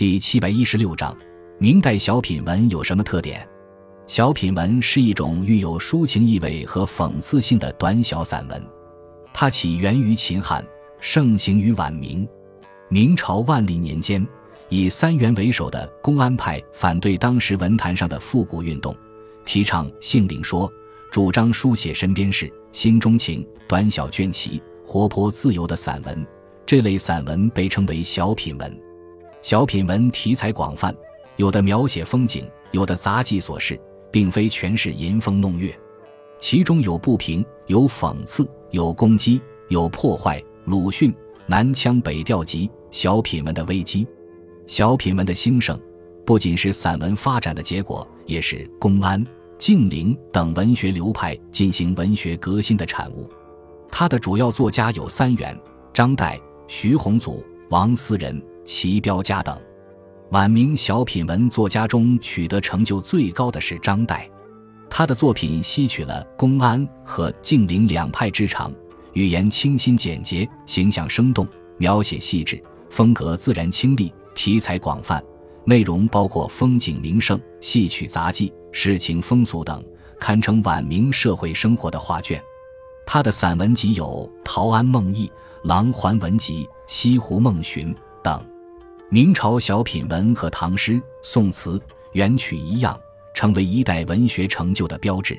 第七百一十六章，明代小品文有什么特点？小品文是一种具有抒情意味和讽刺性的短小散文，它起源于秦汉，盛行于晚明。明朝万历年间，以三元为首的公安派反对当时文坛上的复古运动，提倡性灵说，主张书写身边事、心中情，短小隽奇、活泼自由的散文。这类散文被称为小品文。小品文题材广泛，有的描写风景，有的杂记琐事。并非全是吟风弄月，其中有不平，有讽刺，有攻击，有破坏。鲁迅《南腔北调集》小品文的危机，小品文的兴盛，不仅是散文发展的结果，也是公安、静陵等文学流派进行文学革新的产物。他的主要作家有三元、张岱、徐宏祖、王思仁、齐彪家等。晚明小品文作家中取得成就最高的是张岱，他的作品吸取了公安和静陵两派之长，语言清新简洁，形象生动，描写细致，风格自然清丽，题材广泛，内容包括风景名胜、戏曲杂技、世情风俗等，堪称晚明社会生活的画卷。他的散文集有《陶庵梦忆》《琅环文集》《西湖梦寻》等。明朝小品文和唐诗、宋词、元曲一样，成为一代文学成就的标志。